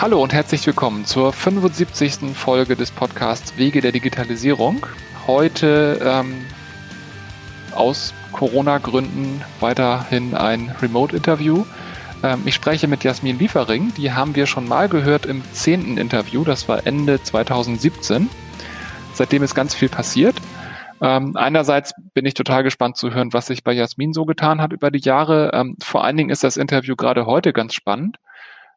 Hallo und herzlich willkommen zur 75. Folge des Podcasts Wege der Digitalisierung. Heute ähm, aus Corona-Gründen weiterhin ein Remote-Interview. Ähm, ich spreche mit Jasmin Liefering, die haben wir schon mal gehört im zehnten Interview, das war Ende 2017. Seitdem ist ganz viel passiert. Ähm, einerseits bin ich total gespannt zu hören, was sich bei Jasmin so getan hat über die Jahre. Ähm, vor allen Dingen ist das Interview gerade heute ganz spannend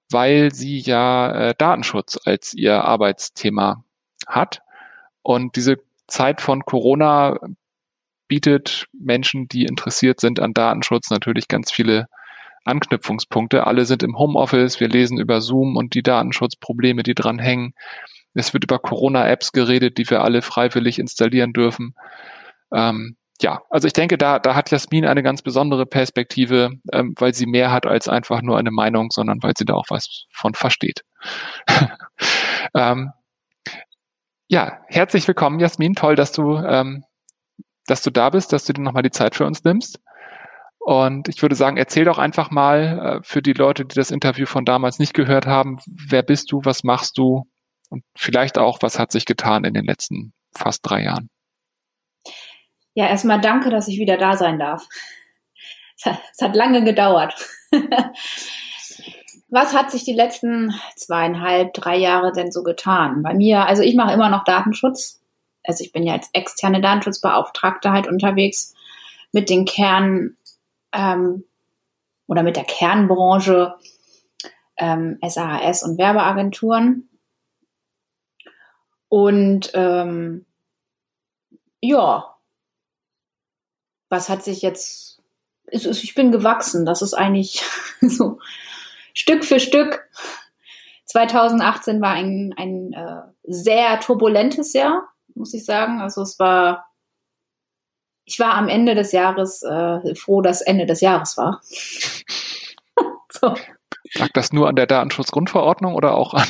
weil sie ja äh, Datenschutz als ihr Arbeitsthema hat. Und diese Zeit von Corona bietet Menschen, die interessiert sind an Datenschutz, natürlich ganz viele Anknüpfungspunkte. Alle sind im Homeoffice, wir lesen über Zoom und die Datenschutzprobleme, die dran hängen. Es wird über Corona-Apps geredet, die wir alle freiwillig installieren dürfen. Ähm, ja, also ich denke, da, da hat Jasmin eine ganz besondere Perspektive, ähm, weil sie mehr hat als einfach nur eine Meinung, sondern weil sie da auch was von versteht. ähm, ja, herzlich willkommen, Jasmin. Toll, dass du, ähm, dass du da bist, dass du dir nochmal die Zeit für uns nimmst. Und ich würde sagen, erzähl doch einfach mal äh, für die Leute, die das Interview von damals nicht gehört haben, wer bist du, was machst du und vielleicht auch, was hat sich getan in den letzten fast drei Jahren. Ja, erstmal danke, dass ich wieder da sein darf. Es hat lange gedauert. Was hat sich die letzten zweieinhalb, drei Jahre denn so getan? Bei mir, also ich mache immer noch Datenschutz. Also ich bin ja als externe Datenschutzbeauftragte halt unterwegs mit den Kern ähm, oder mit der Kernbranche ähm, SAHS und Werbeagenturen. Und ähm, ja, was hat sich jetzt, ich bin gewachsen, das ist eigentlich so Stück für Stück. 2018 war ein, ein äh, sehr turbulentes Jahr, muss ich sagen. Also es war, ich war am Ende des Jahres äh, froh, dass Ende des Jahres war. so. Lag das nur an der Datenschutzgrundverordnung oder auch an,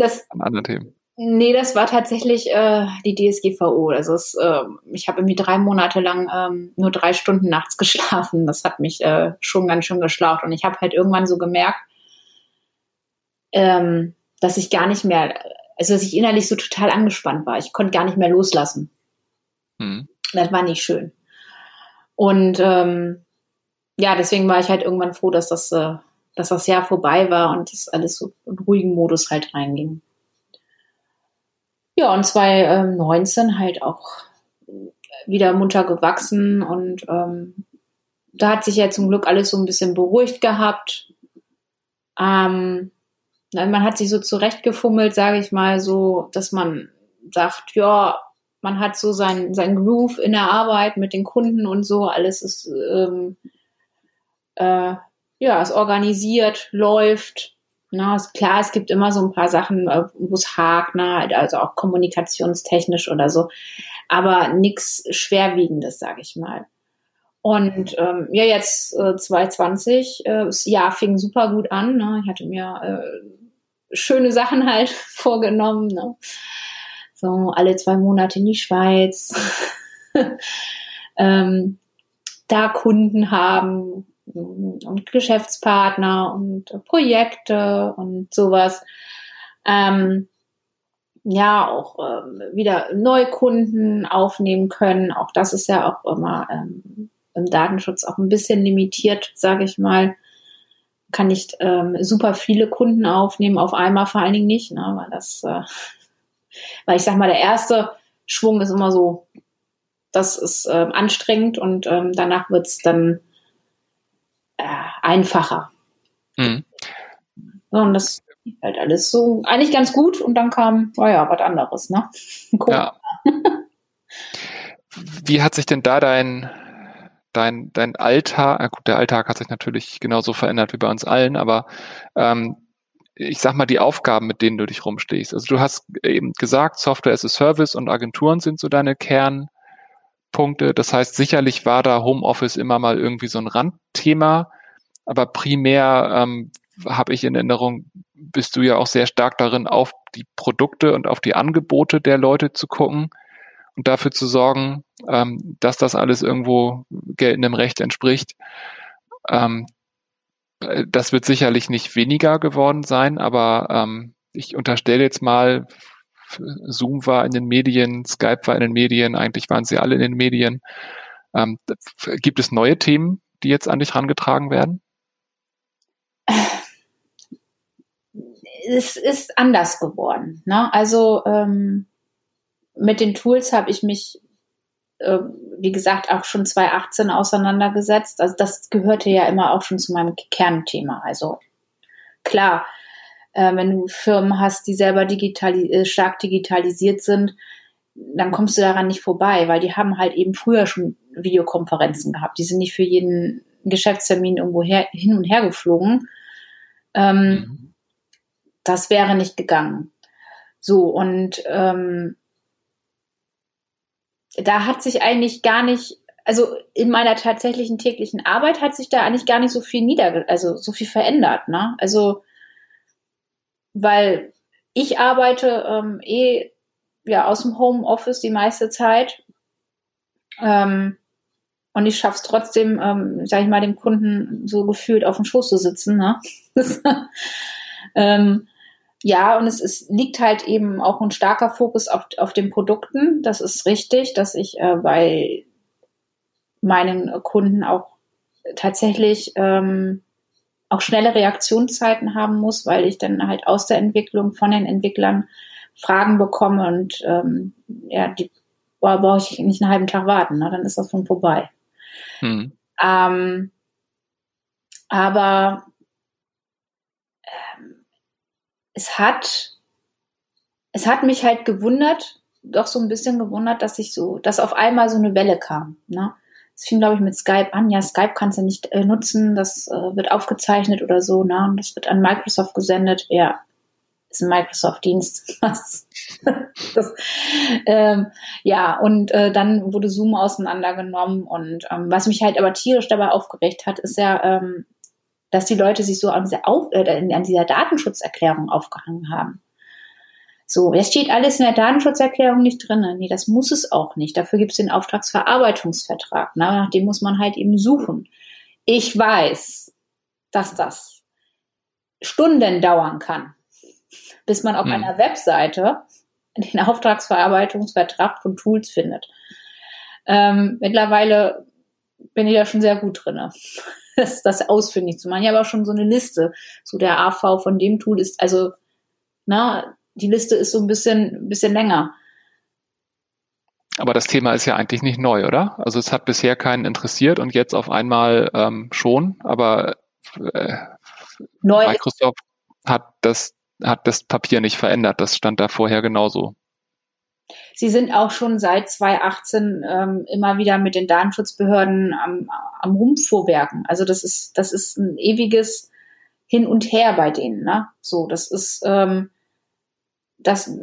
das, an anderen Themen? Nee, das war tatsächlich äh, die DSGVO. Also es, äh, ich habe irgendwie drei Monate lang ähm, nur drei Stunden nachts geschlafen. Das hat mich äh, schon ganz schön geschlaucht. Und ich habe halt irgendwann so gemerkt, ähm, dass ich gar nicht mehr, also dass ich innerlich so total angespannt war. Ich konnte gar nicht mehr loslassen. Mhm. Das war nicht schön. Und ähm, ja, deswegen war ich halt irgendwann froh, dass das, äh, dass das Jahr vorbei war und das alles so in ruhigen Modus halt reinging. Ja, und 2019 halt auch wieder munter gewachsen und ähm, da hat sich ja zum Glück alles so ein bisschen beruhigt gehabt. Ähm, man hat sich so zurechtgefummelt, sage ich mal, so, dass man sagt, ja, man hat so sein, sein Groove in der Arbeit mit den Kunden und so, alles ist, ähm, äh, ja, ist organisiert, läuft. Na, ist klar, es gibt immer so ein paar Sachen, äh, wo es hakt, ne? also auch kommunikationstechnisch oder so, aber nichts Schwerwiegendes, sage ich mal. Und ähm, ja, jetzt äh, 2020, äh, das Jahr fing super gut an. Ne? Ich hatte mir äh, schöne Sachen halt vorgenommen. Ne? So alle zwei Monate in die Schweiz. ähm, da Kunden haben, und Geschäftspartner und Projekte und sowas. Ähm, ja, auch ähm, wieder Neukunden aufnehmen können. Auch das ist ja auch immer ähm, im Datenschutz auch ein bisschen limitiert, sage ich mal. Kann nicht ähm, super viele Kunden aufnehmen, auf einmal vor allen Dingen nicht, ne, weil das, äh, weil ich sag mal, der erste Schwung ist immer so, das ist äh, anstrengend und ähm, danach wird's dann äh, einfacher. Mhm. und das halt alles so eigentlich ganz gut und dann kam, naja, was anderes, ne? Ja. Wie hat sich denn da dein, dein, dein Alltag, äh gut, der Alltag hat sich natürlich genauso verändert wie bei uns allen, aber ähm, ich sag mal, die Aufgaben, mit denen du dich rumstehst. Also du hast eben gesagt, Software as a Service und Agenturen sind so deine Kern, Punkte. Das heißt, sicherlich war da Homeoffice immer mal irgendwie so ein Randthema, aber primär ähm, habe ich in Erinnerung, bist du ja auch sehr stark darin, auf die Produkte und auf die Angebote der Leute zu gucken und dafür zu sorgen, ähm, dass das alles irgendwo geltendem Recht entspricht. Ähm, äh, das wird sicherlich nicht weniger geworden sein, aber ähm, ich unterstelle jetzt mal, Zoom war in den Medien, Skype war in den Medien, eigentlich waren sie alle in den Medien. Ähm, gibt es neue Themen, die jetzt an dich herangetragen werden? Es ist anders geworden. Ne? Also ähm, mit den Tools habe ich mich, äh, wie gesagt, auch schon 2018 auseinandergesetzt. Also das gehörte ja immer auch schon zu meinem Kernthema. Also klar, äh, wenn du Firmen hast, die selber digitali äh, stark digitalisiert sind, dann kommst du daran nicht vorbei, weil die haben halt eben früher schon Videokonferenzen gehabt. Die sind nicht für jeden Geschäftstermin irgendwo her, hin und her geflogen. Ähm, mhm. Das wäre nicht gegangen. So, und ähm, da hat sich eigentlich gar nicht, also in meiner tatsächlichen täglichen Arbeit hat sich da eigentlich gar nicht so viel nieder, also so viel verändert, ne? Also, weil ich arbeite ähm, eh ja aus dem Homeoffice die meiste Zeit. Ähm, und ich schaffe es trotzdem, ähm, sage ich mal, dem Kunden so gefühlt auf dem Schoß zu sitzen. Ne? ähm, ja, und es ist, liegt halt eben auch ein starker Fokus auf, auf den Produkten. Das ist richtig, dass ich äh, bei meinen Kunden auch tatsächlich ähm, auch schnelle Reaktionszeiten haben muss, weil ich dann halt aus der Entwicklung von den Entwicklern Fragen bekomme und ähm, ja, die boah, brauche ich nicht einen halben Tag warten, ne? dann ist das schon vorbei. Hm. Ähm, aber ähm, es hat es hat mich halt gewundert, doch so ein bisschen gewundert, dass ich so, dass auf einmal so eine Welle kam. Ne? Es fing, glaube ich, mit Skype an. Ja, Skype kannst du nicht äh, nutzen, das äh, wird aufgezeichnet oder so, ne? Und das wird an Microsoft gesendet. Ja, ist ein Microsoft-Dienst. ähm, ja, und äh, dann wurde Zoom auseinandergenommen. Und ähm, was mich halt aber tierisch dabei aufgeregt hat, ist ja, ähm, dass die Leute sich so an dieser, Auf äh, an dieser Datenschutzerklärung aufgehangen haben. So, es steht alles in der Datenschutzerklärung nicht drin. Nee, das muss es auch nicht. Dafür gibt es den Auftragsverarbeitungsvertrag. Ne? Nach dem muss man halt eben suchen. Ich weiß, dass das Stunden dauern kann, bis man auf hm. einer Webseite den Auftragsverarbeitungsvertrag von Tools findet. Ähm, mittlerweile bin ich da schon sehr gut drin, das, das ausfindig zu machen. Ich habe auch schon so eine Liste. So der AV von dem Tool ist, also, na, die Liste ist so ein bisschen, bisschen länger. Aber das Thema ist ja eigentlich nicht neu, oder? Also es hat bisher keinen interessiert und jetzt auf einmal ähm, schon, aber äh, neu Microsoft hat das hat das Papier nicht verändert. Das stand da vorher genauso. Sie sind auch schon seit 2018 ähm, immer wieder mit den Datenschutzbehörden am, am Rumpfvorwerken. Also das ist, das ist ein ewiges Hin und Her bei denen. Ne? So, das ist, ähm, das,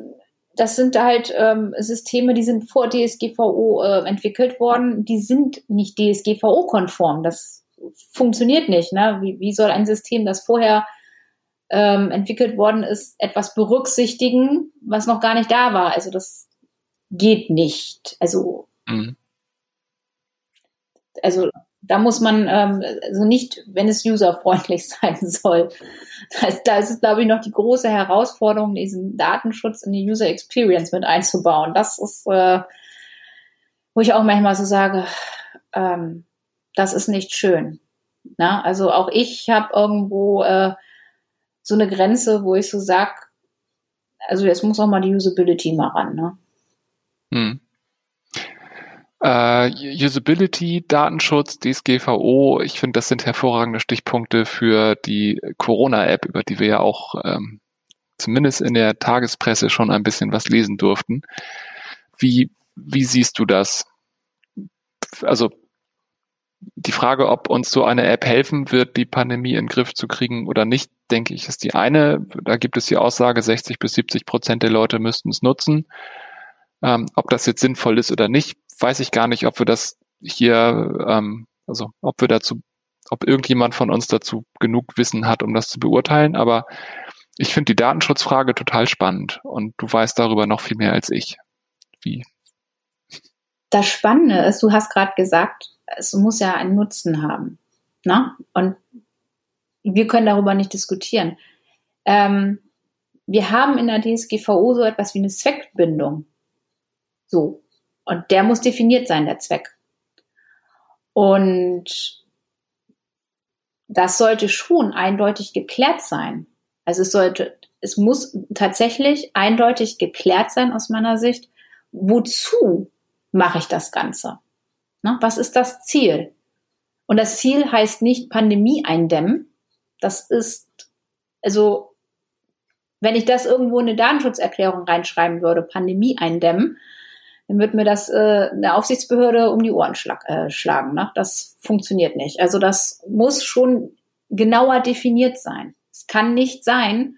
das sind halt ähm, Systeme, die sind vor DSGVO äh, entwickelt worden. Die sind nicht DSGVO-konform. Das funktioniert nicht. Ne? Wie, wie soll ein System, das vorher ähm, entwickelt worden ist, etwas berücksichtigen, was noch gar nicht da war. Also das geht nicht. Also, mhm. also da muss man ähm, also nicht, wenn es userfreundlich sein soll. Da ist, da ist es, glaube ich, noch die große Herausforderung, diesen Datenschutz in die User Experience mit einzubauen. Das ist, äh, wo ich auch manchmal so sage, ähm, das ist nicht schön. Na, also auch ich habe irgendwo äh, so eine Grenze, wo ich so sag, also jetzt muss auch mal die Usability mal ran, ne? Hm. Uh, Usability, Datenschutz, DSGVO, ich finde, das sind hervorragende Stichpunkte für die Corona-App, über die wir ja auch ähm, zumindest in der Tagespresse schon ein bisschen was lesen durften. Wie, wie siehst du das? Also die Frage, ob uns so eine App helfen wird, die Pandemie in den Griff zu kriegen oder nicht, denke ich, ist die eine. Da gibt es die Aussage, 60 bis 70 Prozent der Leute müssten es nutzen. Ähm, ob das jetzt sinnvoll ist oder nicht, weiß ich gar nicht, ob wir das hier, ähm, also ob wir dazu, ob irgendjemand von uns dazu genug Wissen hat, um das zu beurteilen. Aber ich finde die Datenschutzfrage total spannend und du weißt darüber noch viel mehr als ich. Wie? Das Spannende ist, du hast gerade gesagt, es muss ja einen Nutzen haben. Ne? Und wir können darüber nicht diskutieren. Ähm, wir haben in der DSGVO so etwas wie eine Zweckbindung. So. Und der muss definiert sein, der Zweck. Und das sollte schon eindeutig geklärt sein. Also es sollte, es muss tatsächlich eindeutig geklärt sein aus meiner Sicht, wozu mache ich das Ganze? Ne? Was ist das Ziel? Und das Ziel heißt nicht Pandemie eindämmen. Das ist, also, wenn ich das irgendwo in eine Datenschutzerklärung reinschreiben würde, Pandemie eindämmen, dann wird mir das äh, eine Aufsichtsbehörde um die Ohren schlag, äh, schlagen. Ne? Das funktioniert nicht. Also das muss schon genauer definiert sein. Es kann nicht sein,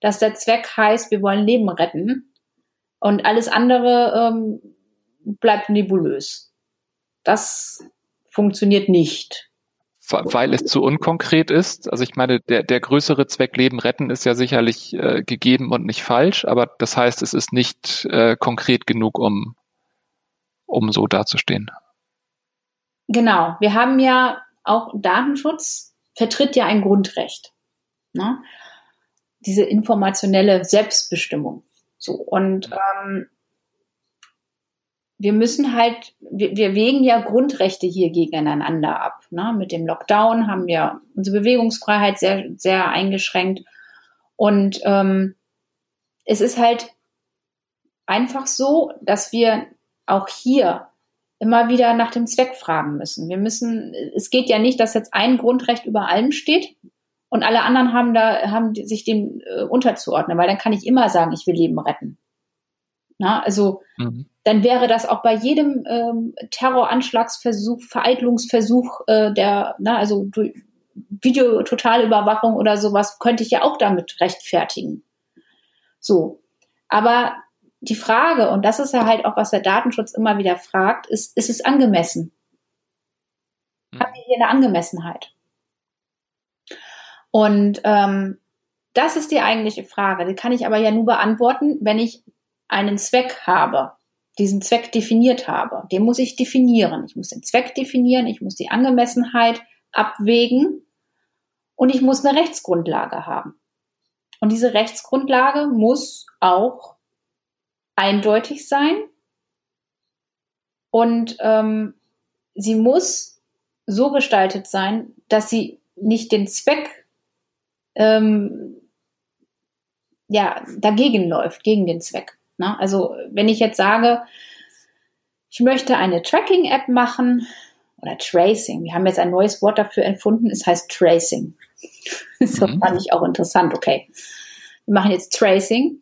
dass der Zweck heißt, wir wollen Leben retten und alles andere ähm, bleibt nebulös. Das funktioniert nicht. Weil es zu unkonkret ist. Also ich meine, der, der größere Zweck Leben retten ist ja sicherlich äh, gegeben und nicht falsch, aber das heißt, es ist nicht äh, konkret genug, um, um so dazustehen. Genau. Wir haben ja auch Datenschutz vertritt ja ein Grundrecht. Ne? Diese informationelle Selbstbestimmung. So. Und ähm, wir müssen halt, wir, wir wägen ja Grundrechte hier gegeneinander ab. Ne? Mit dem Lockdown haben wir unsere Bewegungsfreiheit sehr, sehr eingeschränkt. Und ähm, es ist halt einfach so, dass wir auch hier immer wieder nach dem Zweck fragen müssen. Wir müssen, es geht ja nicht, dass jetzt ein Grundrecht über allem steht und alle anderen haben da, haben sich dem äh, unterzuordnen, weil dann kann ich immer sagen, ich will Leben retten. Na, also mhm. Dann wäre das auch bei jedem ähm, Terroranschlagsversuch, Vereitlungsversuch äh, der, na, also Videototalüberwachung oder sowas, könnte ich ja auch damit rechtfertigen. So. Aber die Frage, und das ist ja halt auch, was der Datenschutz immer wieder fragt, ist, ist es angemessen? Mhm. Haben wir hier eine Angemessenheit? Und ähm, das ist die eigentliche Frage. Die kann ich aber ja nur beantworten, wenn ich einen Zweck habe, diesen Zweck definiert habe, den muss ich definieren. Ich muss den Zweck definieren, ich muss die Angemessenheit abwägen und ich muss eine Rechtsgrundlage haben. Und diese Rechtsgrundlage muss auch eindeutig sein und ähm, sie muss so gestaltet sein, dass sie nicht den Zweck ähm, ja, dagegen läuft, gegen den Zweck. Ne? Also wenn ich jetzt sage, ich möchte eine Tracking-App machen oder Tracing, wir haben jetzt ein neues Wort dafür erfunden, es heißt Tracing. Das mhm. fand ich auch interessant, okay. Wir machen jetzt Tracing.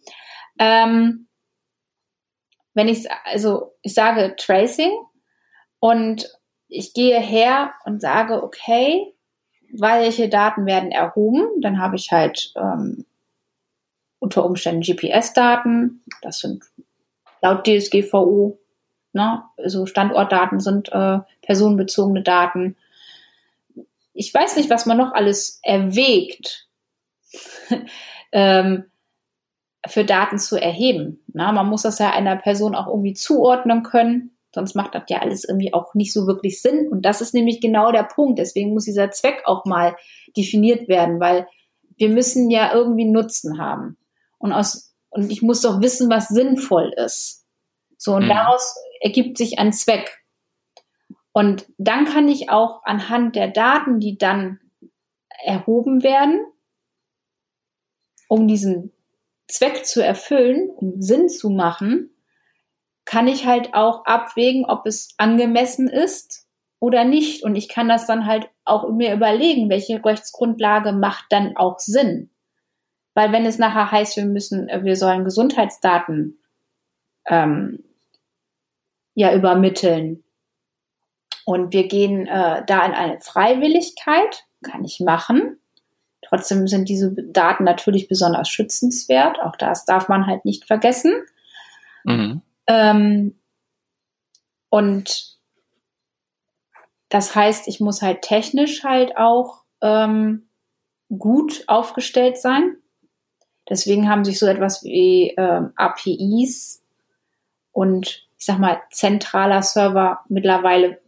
Ähm, wenn ich, also ich sage Tracing und ich gehe her und sage, okay, welche Daten werden erhoben, dann habe ich halt ähm, unter Umständen GPS-Daten, das sind laut DSGVO, ne, also Standortdaten sind äh, personenbezogene Daten. Ich weiß nicht, was man noch alles erwägt, ähm, für Daten zu erheben. Na, man muss das ja einer Person auch irgendwie zuordnen können. Sonst macht das ja alles irgendwie auch nicht so wirklich Sinn. Und das ist nämlich genau der Punkt. Deswegen muss dieser Zweck auch mal definiert werden, weil wir müssen ja irgendwie Nutzen haben. Und aus, und ich muss doch wissen, was sinnvoll ist. So, und mhm. daraus ergibt sich ein Zweck. Und dann kann ich auch anhand der Daten, die dann erhoben werden, um diesen Zweck zu erfüllen, um Sinn zu machen, kann ich halt auch abwägen, ob es angemessen ist oder nicht. Und ich kann das dann halt auch mir überlegen, welche Rechtsgrundlage macht dann auch Sinn. Weil wenn es nachher heißt, wir müssen, äh, wir sollen Gesundheitsdaten ähm, ja übermitteln und wir gehen äh, da in eine Freiwilligkeit, kann ich machen. Trotzdem sind diese Daten natürlich besonders schützenswert. Auch das darf man halt nicht vergessen. Mhm. Ähm, und das heißt, ich muss halt technisch halt auch ähm, gut aufgestellt sein. Deswegen haben sich so etwas wie äh, APIs und ich sag mal zentraler Server mittlerweile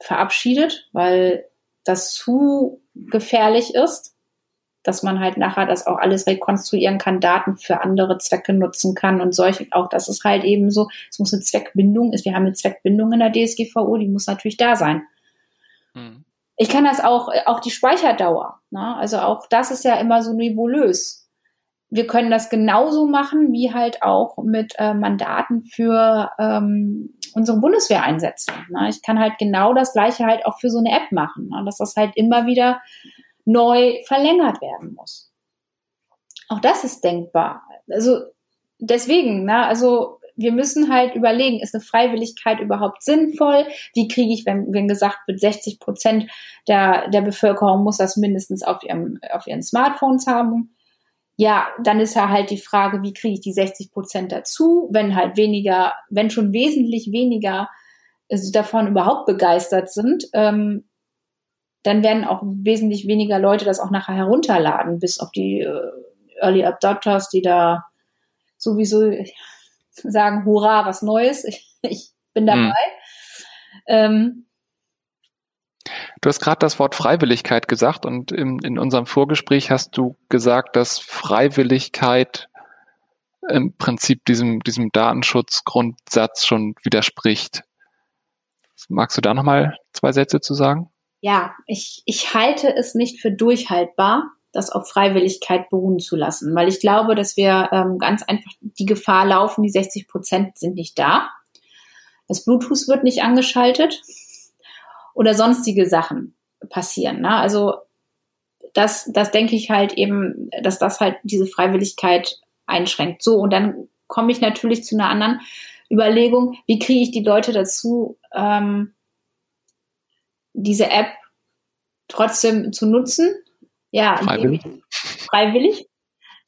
verabschiedet, weil das zu gefährlich ist. dass man halt nachher das auch alles rekonstruieren kann, Daten für andere Zwecke nutzen kann und solche auch, das ist halt eben so, es muss eine Zweckbindung, ist, wir haben eine Zweckbindung in der DSGVO, die muss natürlich da sein. Mhm. Ich kann das auch, auch die Speicherdauer, ne? also auch das ist ja immer so nebulös. Wir können das genauso machen, wie halt auch mit äh, Mandaten für ähm, unsere Bundeswehr einsetzen. Ne? Ich kann halt genau das Gleiche halt auch für so eine App machen, ne? dass das halt immer wieder neu verlängert werden muss. Auch das ist denkbar. Also deswegen, ne, also wir müssen halt überlegen, ist eine Freiwilligkeit überhaupt sinnvoll? Wie kriege ich, wenn, wenn gesagt wird, 60 Prozent der, der Bevölkerung muss das mindestens auf ihrem, auf ihren Smartphones haben? Ja, dann ist ja halt die Frage, wie kriege ich die 60 Prozent dazu, wenn halt weniger, wenn schon wesentlich weniger davon überhaupt begeistert sind, ähm, dann werden auch wesentlich weniger Leute das auch nachher herunterladen, bis auf die äh, Early Adopters, die da sowieso sagen, hurra, was Neues, ich, ich bin dabei. Hm. Ähm, Du hast gerade das Wort Freiwilligkeit gesagt und in, in unserem Vorgespräch hast du gesagt, dass Freiwilligkeit im Prinzip diesem, diesem Datenschutzgrundsatz schon widerspricht. Magst du da nochmal zwei Sätze zu sagen? ja, ich, ich halte es nicht für durchhaltbar, das auf Freiwilligkeit beruhen zu lassen, weil ich glaube, dass wir ähm, ganz einfach die Gefahr laufen, die 60 Prozent sind nicht da. Das Bluetooth wird nicht angeschaltet oder sonstige Sachen passieren. Ne? Also das, das denke ich halt eben, dass das halt diese Freiwilligkeit einschränkt. So, und dann komme ich natürlich zu einer anderen Überlegung, wie kriege ich die Leute dazu, ähm, diese App trotzdem zu nutzen. Ja, freiwillig. Ich, freiwillig.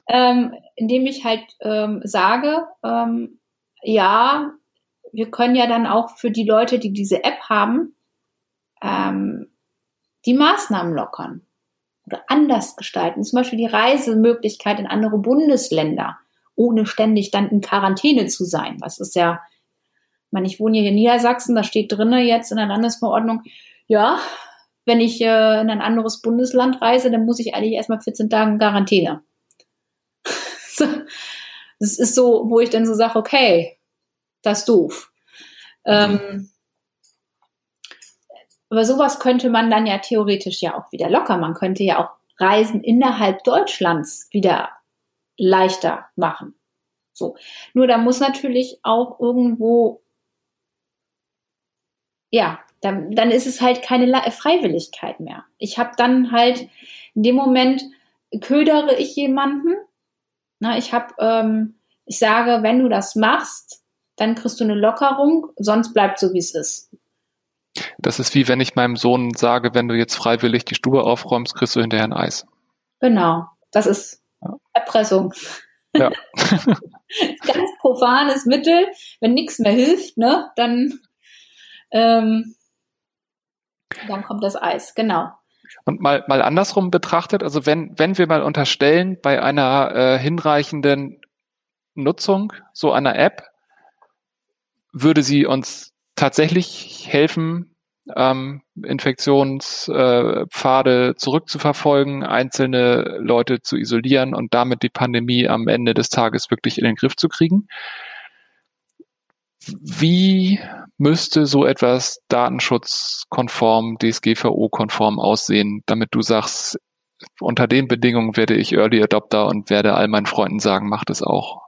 Ähm, indem ich halt ähm, sage, ähm, ja, wir können ja dann auch für die Leute, die diese App haben, ähm, die Maßnahmen lockern oder anders gestalten. Zum Beispiel die Reisemöglichkeit in andere Bundesländer, ohne ständig dann in Quarantäne zu sein. Was ist ja, ich meine, ich wohne hier in Niedersachsen, da steht drinnen jetzt in der Landesverordnung, ja, wenn ich äh, in ein anderes Bundesland reise, dann muss ich eigentlich erstmal 14 Tage in Quarantäne. das ist so, wo ich dann so sage, okay, das ist doof. Ähm, aber sowas könnte man dann ja theoretisch ja auch wieder locker. Man könnte ja auch Reisen innerhalb Deutschlands wieder leichter machen. So. Nur da muss natürlich auch irgendwo, ja, dann, dann ist es halt keine Freiwilligkeit mehr. Ich habe dann halt in dem Moment ködere ich jemanden. Na, ich habe, ähm, ich sage, wenn du das machst, dann kriegst du eine Lockerung, sonst bleibt so wie es ist. Das ist wie wenn ich meinem Sohn sage, wenn du jetzt freiwillig die Stube aufräumst, kriegst du hinterher ein Eis. Genau, das ist. Erpressung. Ja. Ganz profanes Mittel. Wenn nichts mehr hilft, ne, dann ähm, dann kommt das Eis, genau. Und mal, mal andersrum betrachtet, also wenn, wenn wir mal unterstellen, bei einer äh, hinreichenden Nutzung so einer App, würde sie uns tatsächlich helfen, ähm, Infektionspfade äh, zurückzuverfolgen, einzelne Leute zu isolieren und damit die Pandemie am Ende des Tages wirklich in den Griff zu kriegen. Wie müsste so etwas datenschutzkonform, DSGVO-konform aussehen, damit du sagst, unter den Bedingungen werde ich Early Adopter und werde all meinen Freunden sagen, macht es auch?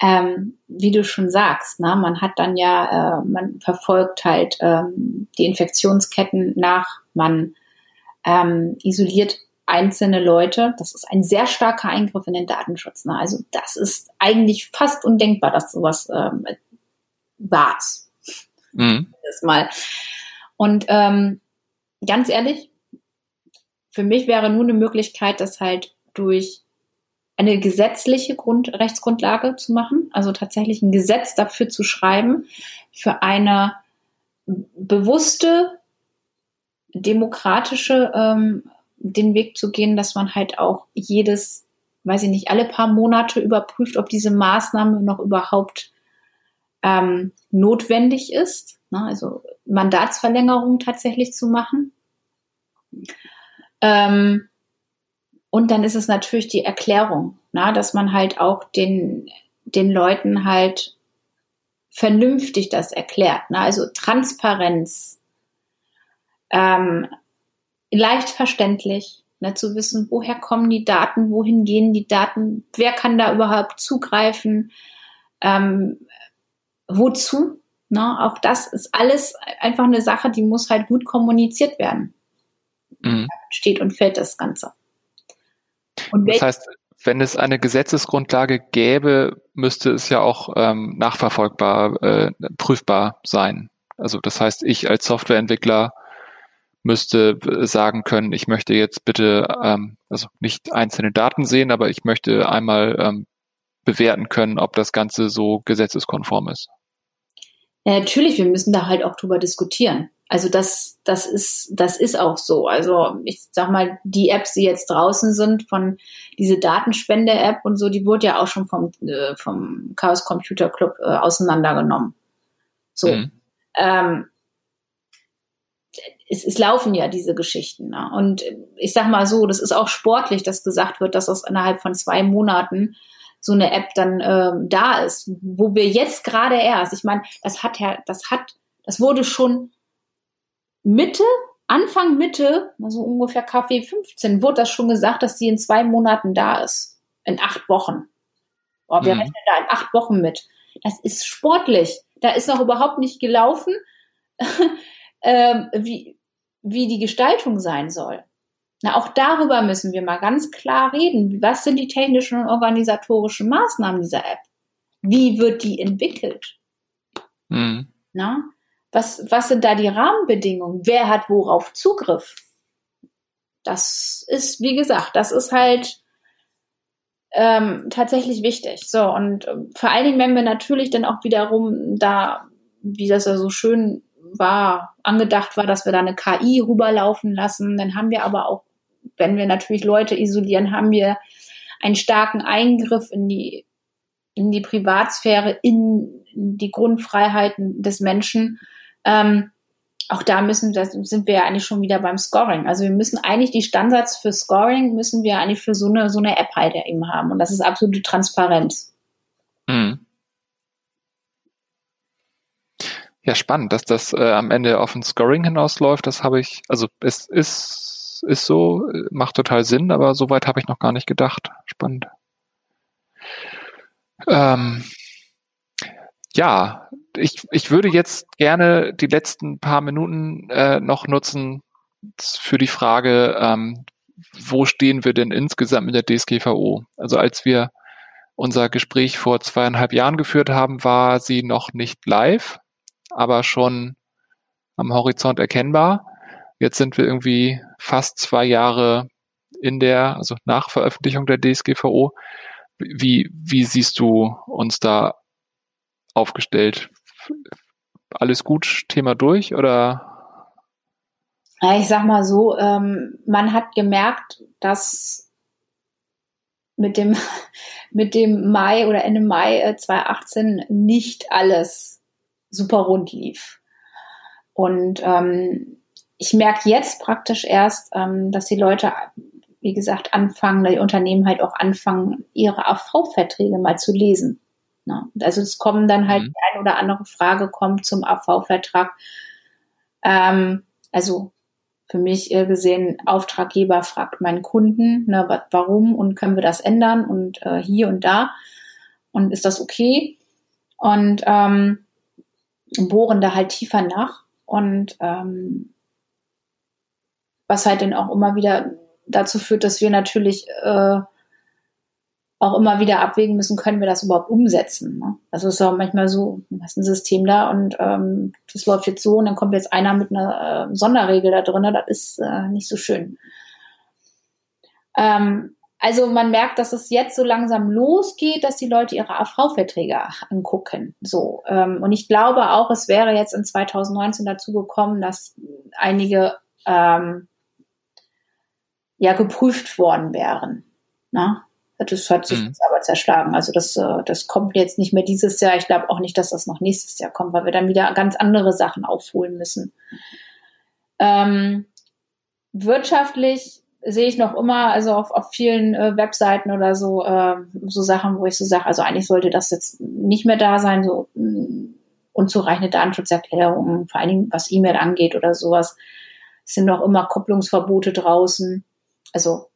Ähm, wie du schon sagst, ne, man hat dann ja, äh, man verfolgt halt ähm, die Infektionsketten nach, man ähm, isoliert einzelne Leute. Das ist ein sehr starker Eingriff in den Datenschutz. Ne? Also das ist eigentlich fast undenkbar, dass sowas ähm, war. Mhm. Das mal. Und ähm, ganz ehrlich, für mich wäre nur eine Möglichkeit, das halt durch eine gesetzliche Grund Rechtsgrundlage zu machen, also tatsächlich ein Gesetz dafür zu schreiben, für eine bewusste demokratische ähm, den Weg zu gehen, dass man halt auch jedes, weiß ich nicht, alle paar Monate überprüft, ob diese Maßnahme noch überhaupt ähm, notwendig ist. Ne? Also Mandatsverlängerung tatsächlich zu machen. Ähm, und dann ist es natürlich die Erklärung, na, dass man halt auch den, den Leuten halt vernünftig das erklärt. Na, also Transparenz, ähm, leicht verständlich, ne, zu wissen, woher kommen die Daten, wohin gehen die Daten, wer kann da überhaupt zugreifen, ähm, wozu. Ne, auch das ist alles einfach eine Sache, die muss halt gut kommuniziert werden. Mhm. Steht und fällt das Ganze. Das heißt, wenn es eine Gesetzesgrundlage gäbe, müsste es ja auch ähm, nachverfolgbar, äh, prüfbar sein. Also das heißt, ich als Softwareentwickler müsste sagen können, ich möchte jetzt bitte, ähm, also nicht einzelne Daten sehen, aber ich möchte einmal ähm, bewerten können, ob das Ganze so gesetzeskonform ist. Ja, natürlich, wir müssen da halt auch drüber diskutieren. Also das, das ist, das ist auch so. Also ich sag mal, die Apps, die jetzt draußen sind, von diese Datenspende-App und so, die wurde ja auch schon vom, äh, vom Chaos Computer Club äh, auseinandergenommen. So. Mhm. Ähm, es, es laufen ja diese Geschichten. Ne? Und ich sag mal so, das ist auch sportlich, dass gesagt wird, dass das innerhalb von zwei Monaten so eine App dann äh, da ist, wo wir jetzt gerade erst, ich meine, das hat ja, das hat, das wurde schon Mitte, Anfang Mitte, also ungefähr KW 15, wurde das schon gesagt, dass die in zwei Monaten da ist. In acht Wochen. Oh, wir mhm. rechnen da in acht Wochen mit. Das ist sportlich. Da ist noch überhaupt nicht gelaufen, ähm, wie, wie die Gestaltung sein soll. Na, auch darüber müssen wir mal ganz klar reden. Was sind die technischen und organisatorischen Maßnahmen dieser App? Wie wird die entwickelt? Mhm. Na? Was, was sind da die Rahmenbedingungen? Wer hat worauf Zugriff? Das ist, wie gesagt, das ist halt ähm, tatsächlich wichtig. So, und ähm, vor allen Dingen, wenn wir natürlich dann auch wiederum da, wie das ja so schön war, angedacht war, dass wir da eine KI rüberlaufen lassen, dann haben wir aber auch, wenn wir natürlich Leute isolieren, haben wir einen starken Eingriff in die, in die Privatsphäre, in die Grundfreiheiten des Menschen. Ähm, auch da müssen, da sind wir ja eigentlich schon wieder beim Scoring. Also wir müssen eigentlich die Standards für Scoring müssen wir eigentlich für so eine, so eine App halt eben haben. Und das ist absolute Transparenz. Mhm. Ja, spannend, dass das äh, am Ende auf ein Scoring hinausläuft. Das habe ich, also es ist, ist so, macht total Sinn, aber soweit habe ich noch gar nicht gedacht. Spannend. Ähm, ja, ich, ich würde jetzt gerne die letzten paar Minuten äh, noch nutzen für die Frage, ähm, wo stehen wir denn insgesamt mit der DSGVO? Also als wir unser Gespräch vor zweieinhalb Jahren geführt haben, war sie noch nicht live, aber schon am Horizont erkennbar. Jetzt sind wir irgendwie fast zwei Jahre in der, also nach Veröffentlichung der DSGVO. Wie, wie siehst du uns da aufgestellt? Alles gut, Thema durch oder? Ich sag mal so, ähm, man hat gemerkt, dass mit dem, mit dem Mai oder Ende Mai 2018 äh, nicht alles super rund lief. Und ähm, ich merke jetzt praktisch erst, ähm, dass die Leute, wie gesagt, anfangen, die Unternehmen halt auch anfangen, ihre AV-Verträge mal zu lesen. Ne? Also es kommen dann halt mhm. die eine oder andere Frage kommt zum AV-Vertrag. Ähm, also für mich gesehen, Auftraggeber fragt meinen Kunden, ne, warum und können wir das ändern und äh, hier und da und ist das okay? Und ähm, bohren da halt tiefer nach und ähm, was halt dann auch immer wieder dazu führt, dass wir natürlich äh, auch immer wieder abwägen müssen, können wir das überhaupt umsetzen. Ne? Es ist auch manchmal so, du hast ein System da und ähm, das läuft jetzt so und dann kommt jetzt einer mit einer äh, Sonderregel da drin, das ist äh, nicht so schön. Ähm, also man merkt, dass es jetzt so langsam losgeht, dass die Leute ihre AV-Verträge angucken. So ähm, und ich glaube auch, es wäre jetzt in 2019 dazu gekommen, dass einige ähm, ja geprüft worden wären. Na? Das hat sich mhm. jetzt aber zerschlagen. Also das, äh, das kommt jetzt nicht mehr dieses Jahr. Ich glaube auch nicht, dass das noch nächstes Jahr kommt, weil wir dann wieder ganz andere Sachen aufholen müssen. Ähm, wirtschaftlich sehe ich noch immer, also auf, auf vielen äh, Webseiten oder so, äh, so Sachen, wo ich so sage, also eigentlich sollte das jetzt nicht mehr da sein, so mh, mm, unzureichende Datenschutzerklärungen, vor allen Dingen was E-Mail angeht oder sowas. Es sind noch immer Kopplungsverbote draußen, also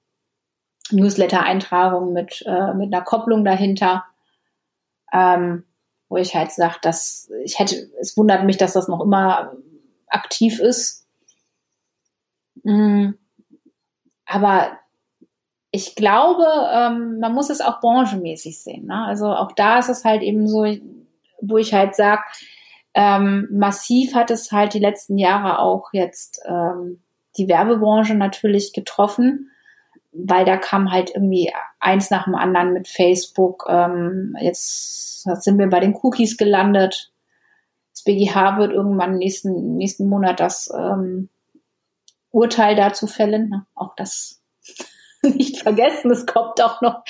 Newsletter-Eintragungen mit, äh, mit einer Kopplung dahinter. Ähm, wo ich halt sage, dass ich hätte, es wundert mich, dass das noch immer aktiv ist. Mm, aber ich glaube, ähm, man muss es auch branchenmäßig sehen. Ne? Also auch da ist es halt eben so, wo ich halt sage, ähm, massiv hat es halt die letzten Jahre auch jetzt ähm, die Werbebranche natürlich getroffen, weil da kam halt irgendwie eins nach dem anderen mit Facebook. Ähm, jetzt sind wir bei den Cookies gelandet. Das BGH wird irgendwann nächsten, nächsten Monat das ähm, Urteil dazu fällen. Auch das nicht vergessen, es kommt auch noch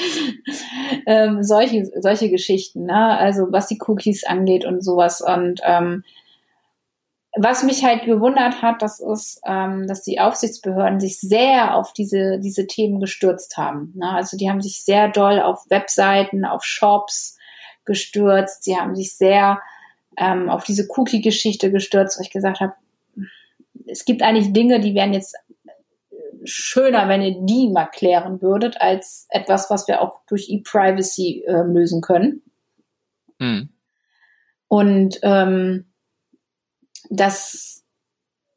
ähm, solche, solche Geschichten, ne? also was die Cookies angeht und sowas. Und ähm, was mich halt gewundert hat, das ist, ähm, dass die Aufsichtsbehörden sich sehr auf diese, diese Themen gestürzt haben. Ne? Also die haben sich sehr doll auf Webseiten, auf Shops, gestürzt. Sie haben sich sehr ähm, auf diese Cookie-Geschichte gestürzt, wo ich gesagt habe, es gibt eigentlich Dinge, die wären jetzt schöner, wenn ihr die mal klären würdet, als etwas, was wir auch durch E-Privacy äh, lösen können. Mhm. Und ähm, das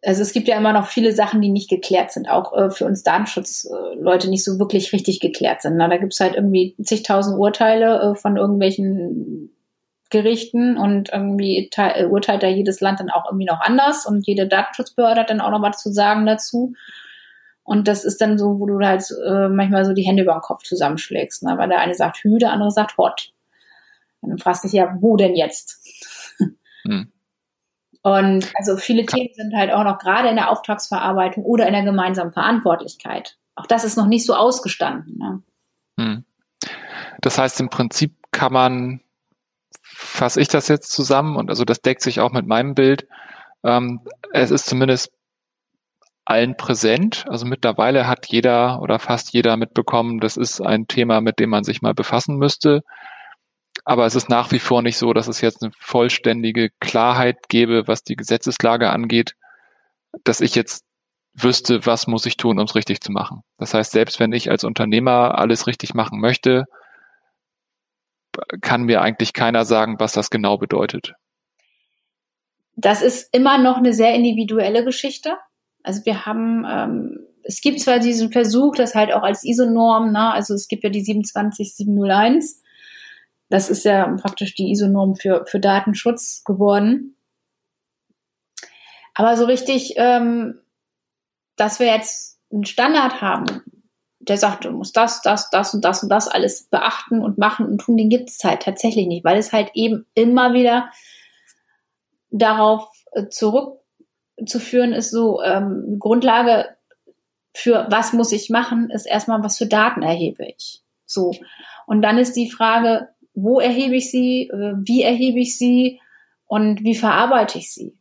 also es gibt ja immer noch viele Sachen, die nicht geklärt sind, auch äh, für uns Datenschutzleute nicht so wirklich richtig geklärt sind. Na, da gibt's halt irgendwie zigtausend Urteile äh, von irgendwelchen Gerichten und irgendwie äh, urteilt da jedes Land dann auch irgendwie noch anders und jede Datenschutzbehörde hat dann auch noch was zu sagen dazu. Und das ist dann so, wo du halt äh, manchmal so die Hände über den Kopf zusammenschlägst, ne? weil der eine sagt Hü, der andere sagt Hot. Und dann fragst du dich ja, wo denn jetzt? Hm. Und also viele Themen sind halt auch noch gerade in der Auftragsverarbeitung oder in der gemeinsamen Verantwortlichkeit. Auch das ist noch nicht so ausgestanden. Ne? Hm. Das heißt, im Prinzip kann man, fasse ich das jetzt zusammen und also das deckt sich auch mit meinem Bild. Ähm, es ist zumindest allen präsent. Also mittlerweile hat jeder oder fast jeder mitbekommen, das ist ein Thema, mit dem man sich mal befassen müsste. Aber es ist nach wie vor nicht so, dass es jetzt eine vollständige Klarheit gäbe, was die Gesetzeslage angeht, dass ich jetzt wüsste, was muss ich tun, um es richtig zu machen. Das heißt, selbst wenn ich als Unternehmer alles richtig machen möchte, kann mir eigentlich keiner sagen, was das genau bedeutet. Das ist immer noch eine sehr individuelle Geschichte. Also wir haben, ähm, es gibt zwar diesen Versuch, das halt auch als ISO-Norm, ne? also es gibt ja die 27701, das ist ja praktisch die ISO-Norm für, für Datenschutz geworden. Aber so richtig, ähm, dass wir jetzt einen Standard haben, der sagt, du musst das, das, das und das und das alles beachten und machen und tun, den gibt es halt tatsächlich nicht, weil es halt eben immer wieder darauf äh, zurückzuführen ist, so ähm, Grundlage für was muss ich machen, ist erstmal, was für Daten erhebe ich. So. Und dann ist die Frage, wo erhebe ich sie, äh, wie erhebe ich sie und wie verarbeite ich sie.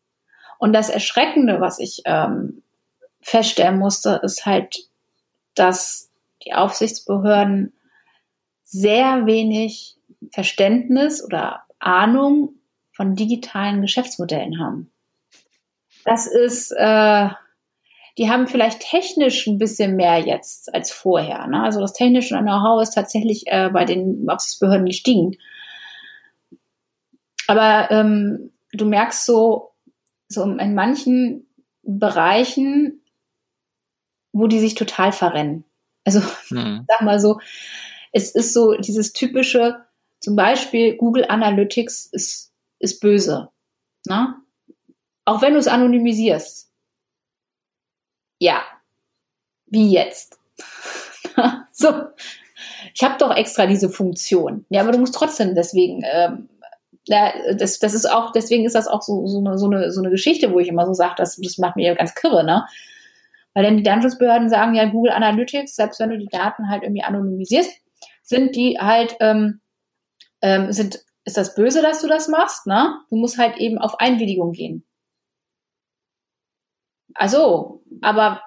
Und das Erschreckende, was ich ähm, feststellen musste, ist halt, dass die Aufsichtsbehörden sehr wenig Verständnis oder Ahnung von digitalen Geschäftsmodellen haben. Das ist äh, die haben vielleicht technisch ein bisschen mehr jetzt als vorher. Ne? Also das technische Know-how ist tatsächlich äh, bei den Aufsichtsbehörden gestiegen. Aber ähm, du merkst so, so in manchen Bereichen, wo die sich total verrennen. Also mhm. sag mal so, es ist so dieses typische, zum Beispiel Google Analytics ist, ist böse. Ne? Auch wenn du es anonymisierst ja, wie jetzt? so, ich habe doch extra diese Funktion. Ja, aber du musst trotzdem deswegen, ähm, ja, das, das ist auch, deswegen ist das auch so, so, eine, so, eine, so eine Geschichte, wo ich immer so sage, das, das macht mir ganz kirre, ne? Weil dann die Datenschutzbehörden sagen, ja, Google Analytics, selbst wenn du die Daten halt irgendwie anonymisierst, sind die halt, ähm, ähm, sind, ist das böse, dass du das machst, ne? Du musst halt eben auf Einwilligung gehen. Also, aber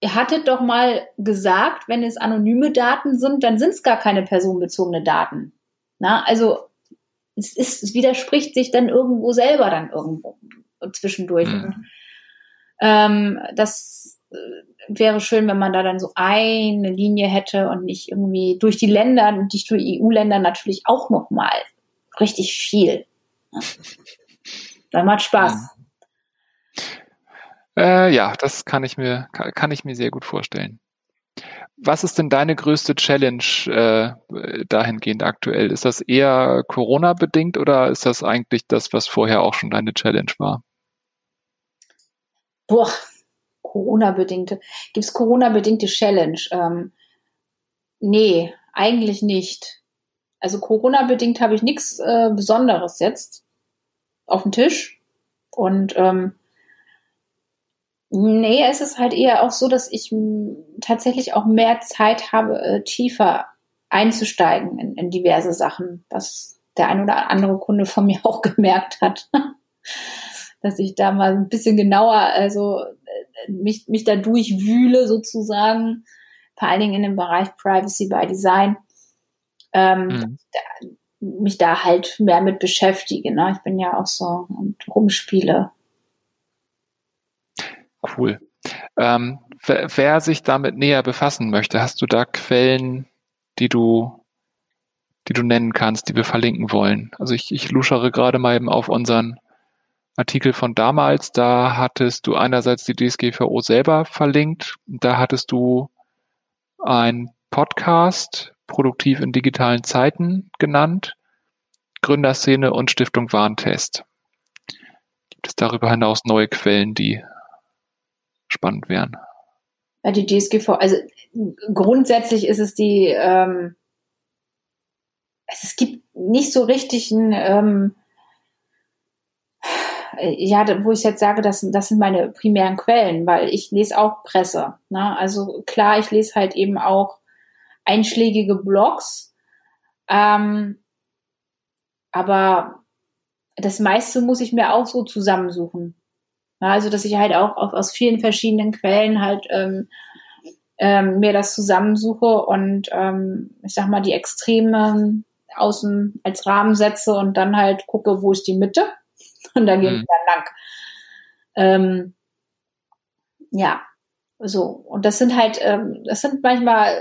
ihr hattet doch mal gesagt, wenn es anonyme Daten sind, dann sind es gar keine personenbezogene Daten. Na, also es, ist, es widerspricht sich dann irgendwo selber dann irgendwo zwischendurch. Mhm. Ähm, das äh, wäre schön, wenn man da dann so eine Linie hätte und nicht irgendwie durch die Länder und nicht durch EU-Länder natürlich auch noch mal richtig viel. Da macht Spaß. Äh, ja, das kann ich mir kann ich mir sehr gut vorstellen. Was ist denn deine größte Challenge äh, dahingehend aktuell? Ist das eher Corona-bedingt oder ist das eigentlich das, was vorher auch schon deine Challenge war? Boah, Corona-bedingte. Gibt es Corona-bedingte Challenge? Ähm, nee, eigentlich nicht. Also Corona-bedingt habe ich nichts äh, Besonderes jetzt auf dem Tisch. Und ähm, Nee, es ist halt eher auch so, dass ich tatsächlich auch mehr Zeit habe, äh, tiefer einzusteigen in, in diverse Sachen, was der ein oder andere Kunde von mir auch gemerkt hat. dass ich da mal ein bisschen genauer, also äh, mich, mich da durchwühle sozusagen, vor allen Dingen in dem Bereich Privacy by Design, ähm, mhm. da, mich da halt mehr mit beschäftige. Ne? Ich bin ja auch so und rumspiele Cool. Ähm, wer, wer, sich damit näher befassen möchte, hast du da Quellen, die du, die du nennen kannst, die wir verlinken wollen? Also ich, ich luschere gerade mal eben auf unseren Artikel von damals. Da hattest du einerseits die DSGVO selber verlinkt. Da hattest du ein Podcast, produktiv in digitalen Zeiten genannt, Gründerszene und Stiftung Warntest. Gibt es darüber hinaus neue Quellen, die spannend wären. Ja, die DSGV, also grundsätzlich ist es die, ähm, es gibt nicht so richtig ein, ähm, ja, wo ich jetzt sage, das, das sind meine primären Quellen, weil ich lese auch Presse. Ne? Also klar, ich lese halt eben auch einschlägige Blogs, ähm, aber das meiste muss ich mir auch so zusammensuchen. Ja, also dass ich halt auch aus vielen verschiedenen Quellen halt ähm, ähm, mir das zusammensuche und ähm, ich sag mal die Extreme außen als Rahmen setze und dann halt gucke, wo ist die Mitte und dann gehe ich mhm. dann lang. Ähm, ja, so und das sind halt, ähm, das sind manchmal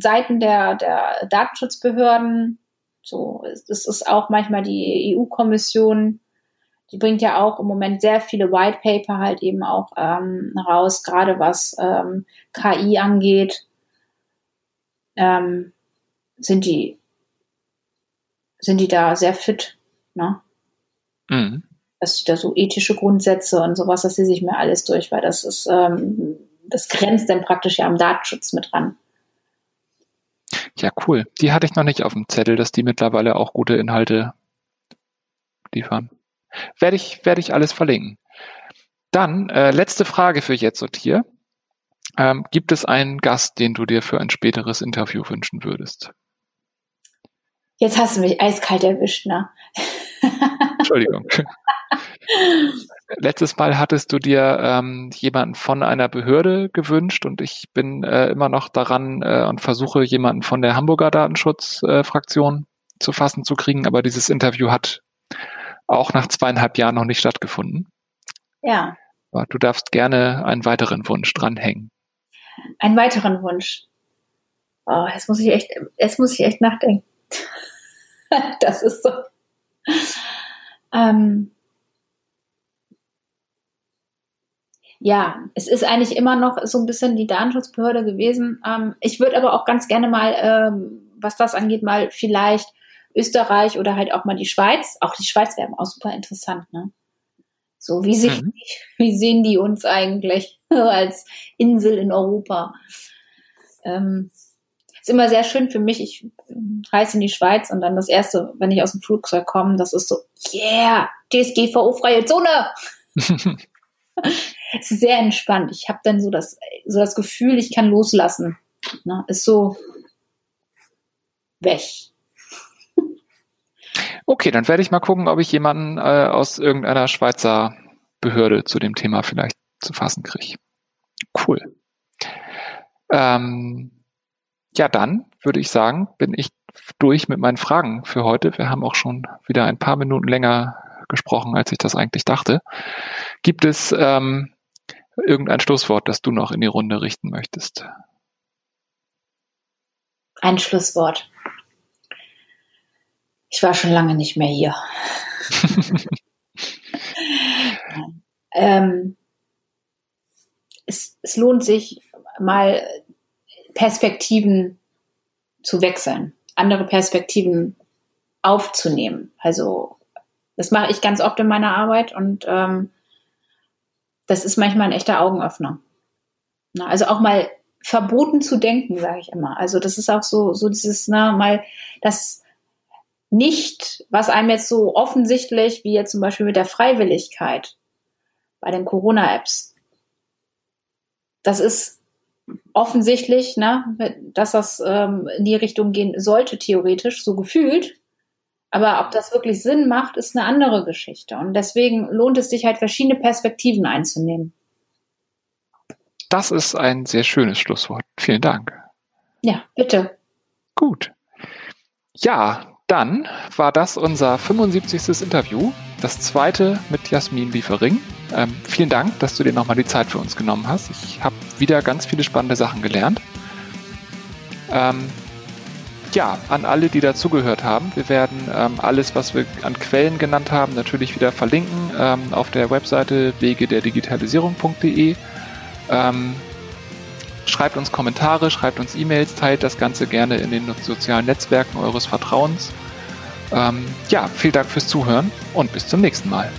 Seiten der der Datenschutzbehörden. So, das ist auch manchmal die EU-Kommission die bringt ja auch im Moment sehr viele White Paper halt eben auch ähm, raus, gerade was ähm, KI angeht. Ähm, sind die sind die da sehr fit, ne? Mhm. Dass sie da so ethische Grundsätze und sowas, das lese ich mir alles durch, weil das ist, ähm, das grenzt dann praktisch ja am Datenschutz mit dran. Ja, cool. Die hatte ich noch nicht auf dem Zettel, dass die mittlerweile auch gute Inhalte liefern. Werde ich, werde ich alles verlinken. Dann, äh, letzte Frage für jetzt und hier. Ähm, gibt es einen Gast, den du dir für ein späteres Interview wünschen würdest? Jetzt hast du mich eiskalt erwischt, ne? Entschuldigung. Letztes Mal hattest du dir ähm, jemanden von einer Behörde gewünscht und ich bin äh, immer noch daran äh, und versuche jemanden von der Hamburger Datenschutzfraktion äh, zu fassen zu kriegen, aber dieses Interview hat auch nach zweieinhalb Jahren noch nicht stattgefunden. Ja. Aber du darfst gerne einen weiteren Wunsch dranhängen. Einen weiteren Wunsch. Oh, jetzt muss ich echt, jetzt muss ich echt nachdenken. das ist so. Ähm, ja, es ist eigentlich immer noch so ein bisschen die Datenschutzbehörde gewesen. Ähm, ich würde aber auch ganz gerne mal, ähm, was das angeht, mal vielleicht Österreich oder halt auch mal die Schweiz. Auch die Schweiz wäre auch super interessant, ne? So, wie sehen, mhm. die, wie sehen die uns eigentlich als Insel in Europa? Ähm, ist immer sehr schön für mich. Ich reise in die Schweiz und dann das erste, wenn ich aus dem Flugzeug komme, das ist so, yeah, DSGVO-freie Zone. es ist sehr entspannt. Ich habe dann so das, so das Gefühl, ich kann loslassen. Ne? Ist so weg. Okay, dann werde ich mal gucken, ob ich jemanden äh, aus irgendeiner Schweizer Behörde zu dem Thema vielleicht zu fassen kriege. Cool. Ähm, ja, dann würde ich sagen, bin ich durch mit meinen Fragen für heute. Wir haben auch schon wieder ein paar Minuten länger gesprochen, als ich das eigentlich dachte. Gibt es ähm, irgendein Schlusswort, das du noch in die Runde richten möchtest? Ein Schlusswort. Ich war schon lange nicht mehr hier. ähm, es, es lohnt sich mal Perspektiven zu wechseln, andere Perspektiven aufzunehmen. Also das mache ich ganz oft in meiner Arbeit und ähm, das ist manchmal ein echter Augenöffner. Na, also auch mal verboten zu denken, sage ich immer. Also das ist auch so, so dieses, na, mal das nicht, was einem jetzt so offensichtlich, wie jetzt zum Beispiel mit der Freiwilligkeit bei den Corona-Apps, das ist offensichtlich, ne, dass das ähm, in die Richtung gehen sollte, theoretisch, so gefühlt. Aber ob das wirklich Sinn macht, ist eine andere Geschichte. Und deswegen lohnt es sich halt, verschiedene Perspektiven einzunehmen. Das ist ein sehr schönes Schlusswort. Vielen Dank. Ja, bitte. Gut. Ja, dann war das unser 75. Interview, das zweite mit Jasmin Liefering. Ähm, vielen Dank, dass du dir nochmal die Zeit für uns genommen hast. Ich habe wieder ganz viele spannende Sachen gelernt. Ähm, ja, an alle, die dazugehört haben. Wir werden ähm, alles, was wir an Quellen genannt haben, natürlich wieder verlinken ähm, auf der Webseite wegederdigitalisierung.de. Ähm, schreibt uns Kommentare, schreibt uns E-Mails, teilt das Ganze gerne in den sozialen Netzwerken eures Vertrauens. Ähm, ja, vielen Dank fürs Zuhören und bis zum nächsten Mal.